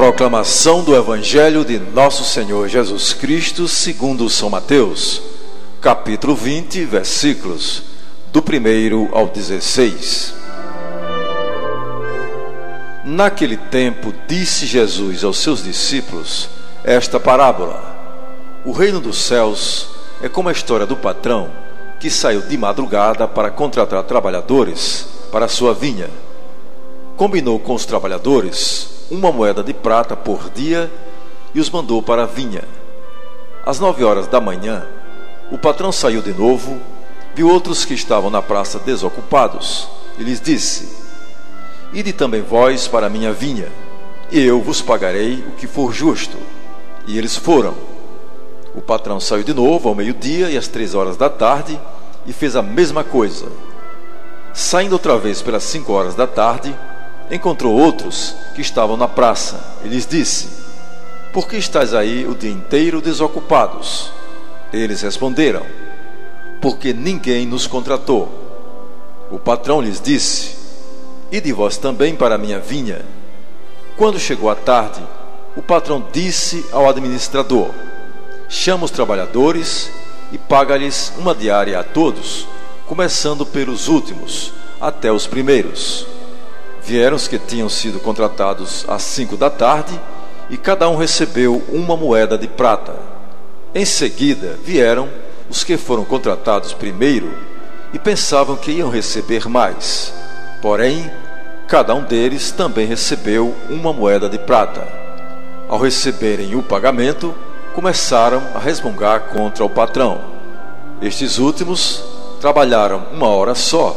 proclamação do Evangelho de Nosso Senhor Jesus Cristo, segundo São Mateus, capítulo 20, versículos do 1 ao 16. Naquele tempo, disse Jesus aos seus discípulos esta parábola: O reino dos céus é como a história do patrão que saiu de madrugada para contratar trabalhadores para sua vinha. Combinou com os trabalhadores uma moeda de prata por dia e os mandou para a vinha. Às nove horas da manhã, o patrão saiu de novo, viu outros que estavam na praça desocupados e lhes disse: Ide também vós para a minha vinha, e eu vos pagarei o que for justo. E eles foram. O patrão saiu de novo ao meio-dia e às três horas da tarde e fez a mesma coisa. Saindo outra vez pelas cinco horas da tarde, encontrou outros que estavam na praça e lhes disse: Por que estáis aí o dia inteiro desocupados? Eles responderam: Porque ninguém nos contratou. O patrão lhes disse: Ide vós também para a minha vinha. Quando chegou a tarde, o patrão disse ao administrador: Chama os trabalhadores e paga-lhes uma diária a todos, começando pelos últimos até os primeiros. Vieram os que tinham sido contratados às cinco da tarde e cada um recebeu uma moeda de prata. Em seguida vieram os que foram contratados primeiro e pensavam que iam receber mais. Porém, cada um deles também recebeu uma moeda de prata. Ao receberem o pagamento, começaram a resmungar contra o patrão. Estes últimos trabalharam uma hora só,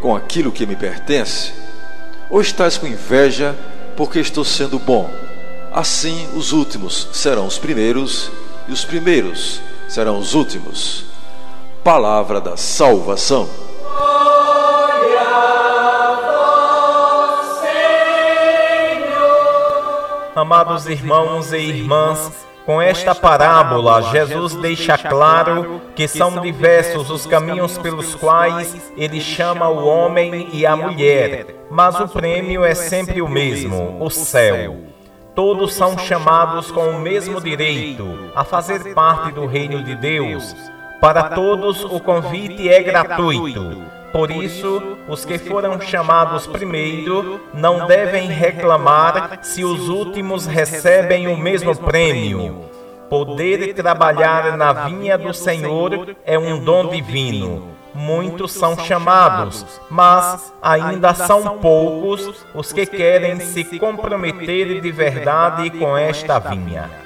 com aquilo que me pertence? Ou estás com inveja porque estou sendo bom. Assim os últimos serão os primeiros, e os primeiros serão os últimos. Palavra da salvação. Amados irmãos e irmãs, com esta parábola, Jesus deixa claro que são diversos os caminhos pelos quais ele chama o homem e a mulher mas o prêmio é sempre o mesmo: o céu. Todos são chamados com o mesmo direito a fazer parte do reino de Deus. Para todos, o convite é gratuito. Por isso, os que foram chamados primeiro não devem reclamar se os últimos recebem o mesmo prêmio. Poder trabalhar na vinha do Senhor é um dom divino muitos são chamados, mas ainda são poucos os que querem se comprometer de verdade com esta vinha.